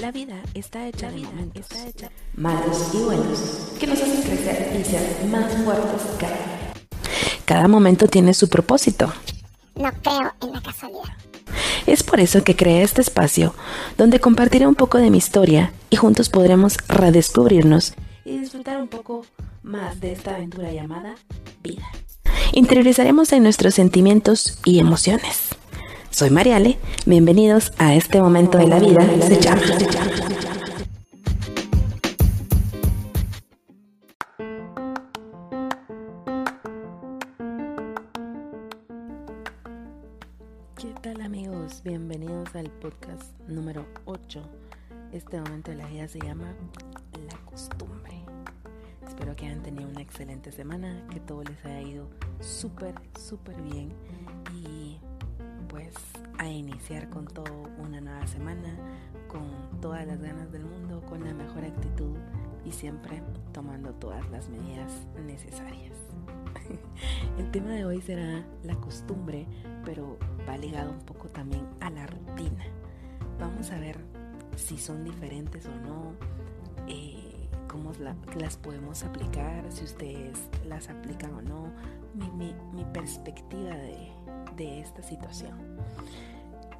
La vida está hecha de momentos, está hecha malos y buenos, que nos hacen crecer y ser más fuertes cada día. Cada momento tiene su propósito. No creo en la casualidad. Es por eso que creé este espacio, donde compartiré un poco de mi historia y juntos podremos redescubrirnos y disfrutar un poco más de esta aventura llamada vida. Interiorizaremos en nuestros sentimientos y emociones. Soy Mariale, bienvenidos a este momento de la vida, se llama. ¿Qué tal amigos? Bienvenidos al podcast número 8. Este momento de la vida se llama La costumbre. Espero que hayan tenido una excelente semana, que todo les haya ido súper, súper bien a iniciar con todo una nueva semana, con todas las ganas del mundo, con la mejor actitud y siempre tomando todas las medidas necesarias. El tema de hoy será la costumbre, pero va ligado un poco también a la rutina. Vamos a ver si son diferentes o no, eh, cómo las podemos aplicar, si ustedes las aplican o no, mi, perspectiva de, de esta situación.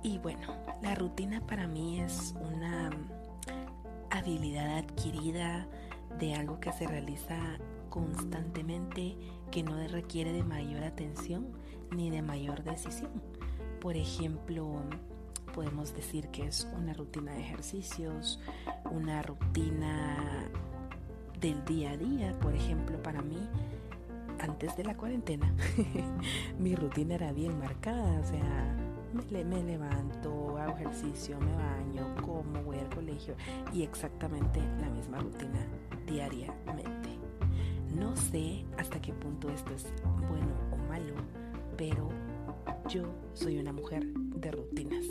Y bueno, la rutina para mí es una habilidad adquirida de algo que se realiza constantemente que no requiere de mayor atención ni de mayor decisión. Por ejemplo, podemos decir que es una rutina de ejercicios, una rutina del día a día. Por ejemplo, para mí, antes de la cuarentena, mi rutina era bien marcada, o sea, me, levanto, hago ejercicio, me baño, como, voy al colegio y exactamente la misma rutina diariamente. No sé hasta qué punto esto es bueno o malo, pero yo soy una mujer de rutinas.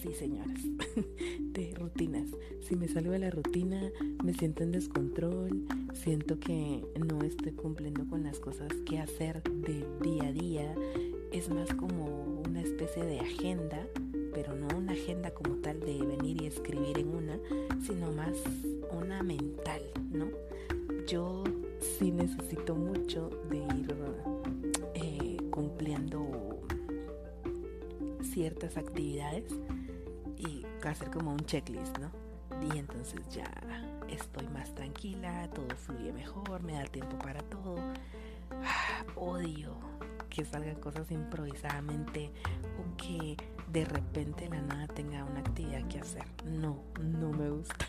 Sí, señoras, de rutinas. Si me salgo de la rutina, me siento en descontrol, siento que no estoy cumpliendo con las cosas que hacer de día a día. Es más como una especie de agenda, pero no una agenda como tal de venir y escribir en una, sino más una mental, ¿no? Yo sí necesito mucho de ir eh, cumpliendo ciertas actividades y hacer como un checklist, ¿no? Y entonces ya estoy más tranquila, todo fluye mejor, me da tiempo para todo. Ah, odio que salgan cosas improvisadamente o que de repente la nada tenga una actividad que hacer. No, no me gusta.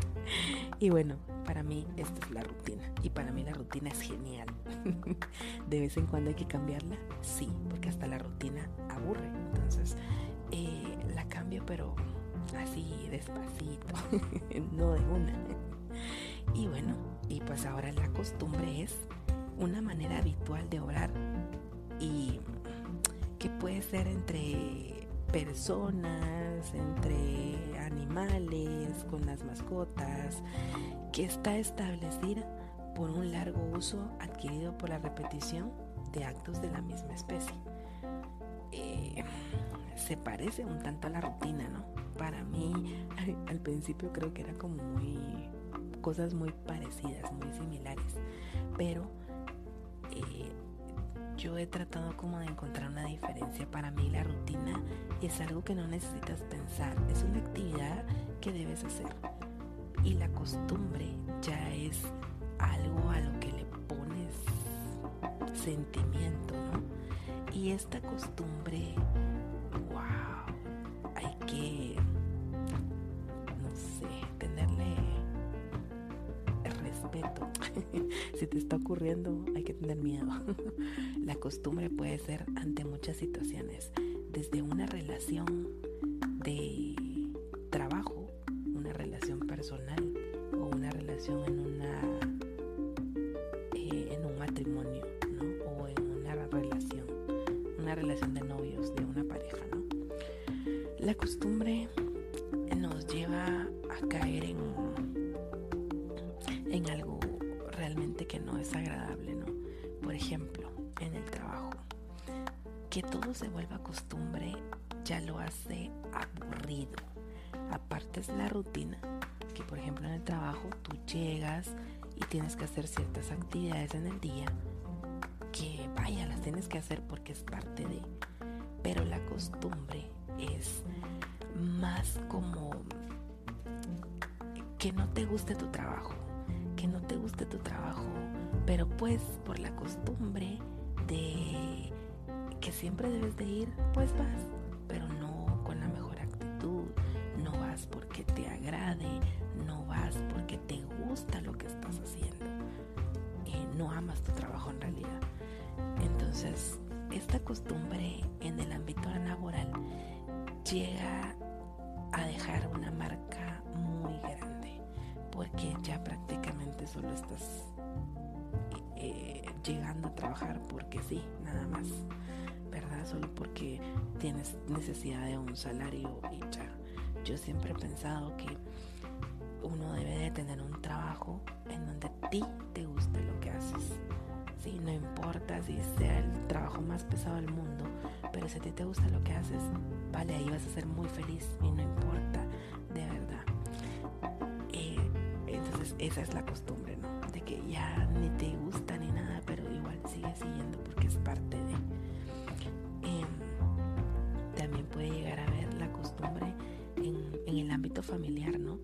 y bueno, para mí esta es la rutina. Y para mí la rutina es genial. de vez en cuando hay que cambiarla, sí, porque hasta la rutina aburre. Entonces, eh, la cambio, pero así despacito, no de una. y bueno, y pues ahora la costumbre es una manera habitual de orar y que puede ser entre personas, entre animales, con las mascotas, que está establecida por un largo uso adquirido por la repetición de actos de la misma especie. Eh, se parece un tanto a la rutina, ¿no? Para mí, al principio creo que era como muy cosas muy parecidas, muy similares, pero eh, yo he tratado como de encontrar una diferencia. Para mí la rutina es algo que no necesitas pensar, es una actividad que debes hacer. Y la costumbre ya es algo a lo que le pones sentimiento, ¿no? Y esta costumbre, wow, hay que, si te está ocurriendo, hay que tener miedo. La costumbre puede ser ante muchas situaciones, desde una relación de trabajo, una relación personal o una relación en una eh, en un matrimonio, ¿no? O en una relación, una relación de novios de una pareja, ¿no? La costumbre nos lleva a caer en Que todo se vuelva costumbre ya lo hace aburrido. Aparte es la rutina, que por ejemplo en el trabajo tú llegas y tienes que hacer ciertas actividades en el día, que vaya, las tienes que hacer porque es parte de, pero la costumbre es más como que no te guste tu trabajo, que no te guste tu trabajo, pero pues por la costumbre de que siempre debes de ir, pues vas, pero no con la mejor actitud, no vas porque te agrade, no vas porque te gusta lo que estás haciendo, eh, no amas tu trabajo en realidad. Entonces, esta costumbre en el ámbito laboral llega a dejar una marca muy grande, porque ya prácticamente solo estás eh, llegando a trabajar porque sí, nada más, ¿verdad? Solo porque tienes necesidad de un salario y ya. Yo siempre he pensado que uno debe de tener un trabajo en donde a ti te guste lo que haces. Sí, no importa si sea el trabajo más pesado del mundo, pero si a ti te gusta lo que haces, vale, ahí vas a ser muy feliz y no importa, de verdad. Eh, entonces esa es la costumbre, ¿no? De que ya ni te gusta ni nada, pero igual sigue siguiendo porque es parte de... en, el ámbito familiar, ¿no?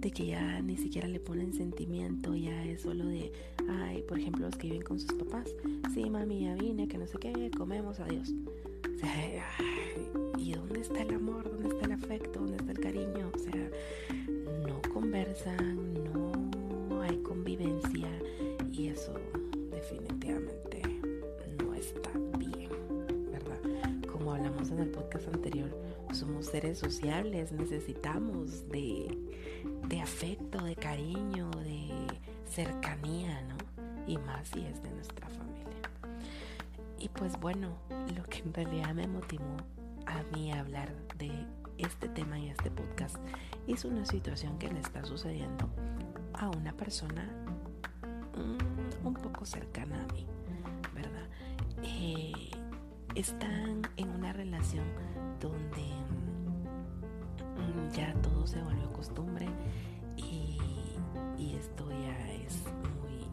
de que ya ni siquiera le ponen sentimiento, ya es solo de, ay, por ejemplo, los que viven con sus papás, sí, mami, ya vine, que no sé qué, comemos, adiós. O sea, ¿y dónde está el amor? ¿Dónde está el afecto? ¿Dónde está el cariño? O sea, no conversan, no hay convivencia y eso definitivamente no está bien, ¿verdad? Como hablamos en el podcast anterior, somos seres sociables, necesitamos de afecto, de cariño, de cercanía, ¿no? Y más si es de nuestra familia. Y pues bueno, lo que en realidad me motivó a mí a hablar de este tema y este podcast es una situación que le está sucediendo a una persona mm, un poco cercana a mí, ¿verdad? Eh, están en una relación donde mm, ya todo se volvió costumbre y, esto ya es muy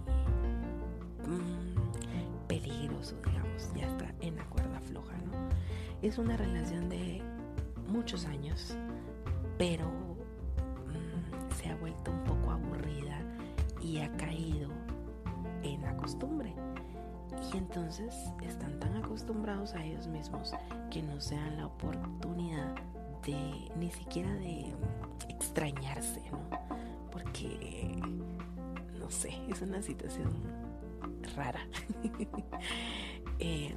mm, peligroso, digamos, ya está en la cuerda floja, ¿no? Es una relación de muchos años, pero mm, se ha vuelto un poco aburrida y ha caído en la costumbre. Y entonces están tan acostumbrados a ellos mismos que no se dan la oportunidad de ni siquiera de extrañarse, ¿no? Porque, no sé, es una situación rara. Eh,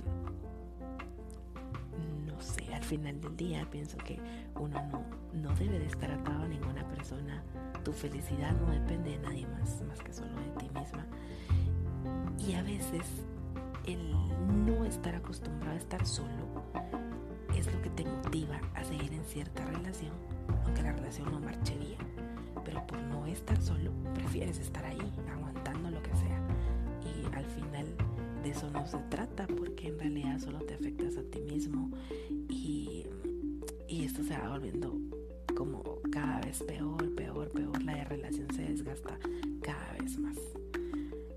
no sé, al final del día pienso que uno no, no debe de estar atado a ninguna persona. Tu felicidad no depende de nadie más, más que solo de ti misma. Y a veces el no estar acostumbrado a estar solo es lo que te motiva a seguir en cierta relación, aunque la relación no marche bien. Pero por no estar solo, prefieres estar ahí, aguantando lo que sea. Y al final de eso no se trata, porque en realidad solo te afectas a ti mismo. Y, y esto se va volviendo como cada vez peor, peor, peor. La relación se desgasta cada vez más.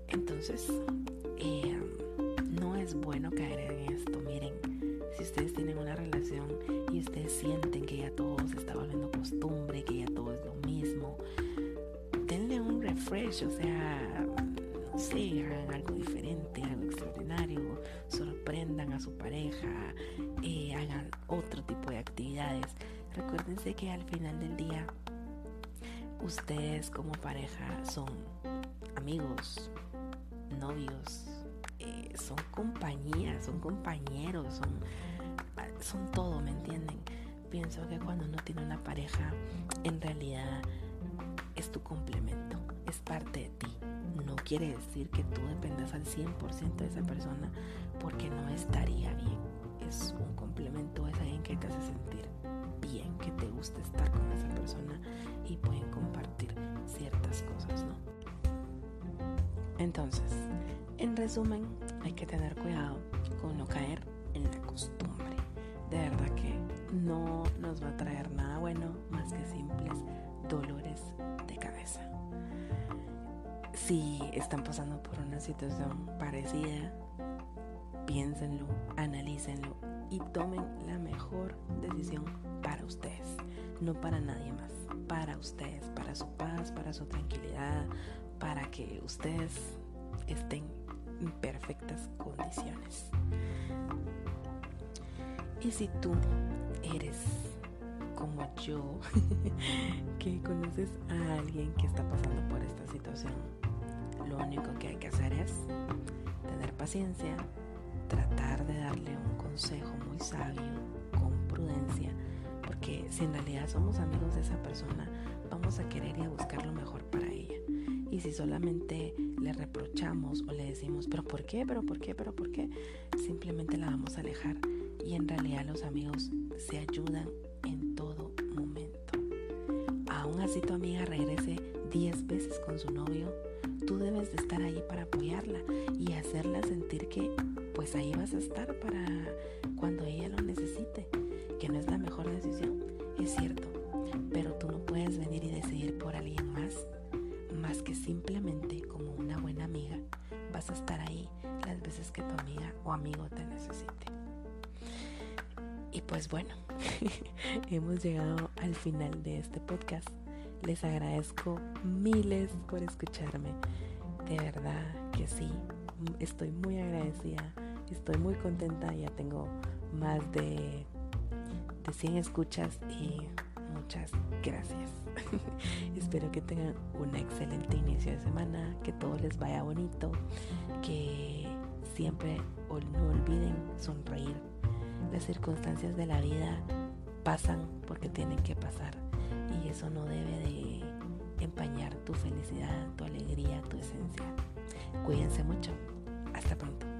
Entonces, eh, es bueno caer en esto. Miren, si ustedes tienen una relación y ustedes sienten que ya todo se está volviendo costumbre, que ya todo es lo mismo, denle un refresh, o sea, no sé, hagan algo diferente, algo extraordinario, sorprendan a su pareja, eh, hagan otro tipo de actividades. Recuérdense que al final del día, ustedes como pareja son amigos, novios, son compañías, son compañeros, son, ah, son todo, ¿me entienden? Pienso que cuando uno tiene una pareja, en realidad es tu complemento, es parte de ti. No quiere decir que tú dependas al 100% de esa persona porque no estaría bien. Es un complemento, es alguien que te hace sentir bien, que te gusta estar con esa persona y pueden compartir ciertas cosas, ¿no? Entonces, en resumen, hay que tener cuidado con no caer en la costumbre. De verdad que no, no nos va a traer nada bueno más que simples dolores de cabeza. Si están pasando por una situación parecida, piénsenlo, analícenlo y tomen la mejor decisión para ustedes, no para nadie más, para ustedes, para su paz, para su tranquilidad, para que ustedes estén en perfectas condiciones. Y si tú eres como yo, que conoces a alguien que está pasando por esta situación, lo único que hay que hacer es tener paciencia, tratar de darle un consejo muy sabio, con prudencia, porque si en realidad somos amigos de esa persona, vamos a querer ir a buscar lo mejor para ella. Y si solamente le reprochamos o le decimos, pero ¿por qué? ¿Pero por qué? ¿Pero por qué? Simplemente la vamos a alejar. Y en realidad los amigos se ayudan en todo momento. Aún así tu amiga regrese 10 veces con su novio, tú debes de estar ahí para apoyarla y hacerla sentir que pues ahí vas a estar para cuando ella lo necesite, veces que tu amiga o amigo te necesite. Y pues bueno, hemos llegado al final de este podcast. Les agradezco miles por escucharme. De verdad que sí, estoy muy agradecida Estoy muy contenta, ya tengo más de, de 100 escuchas y muchas gracias. Espero que tengan un excelente inicio de semana, que todo les vaya bonito, que siempre no olviden sonreír. Las circunstancias de la vida pasan porque tienen que pasar y eso no debe de empañar tu felicidad, tu alegría, tu esencia. Cuídense mucho. Hasta pronto.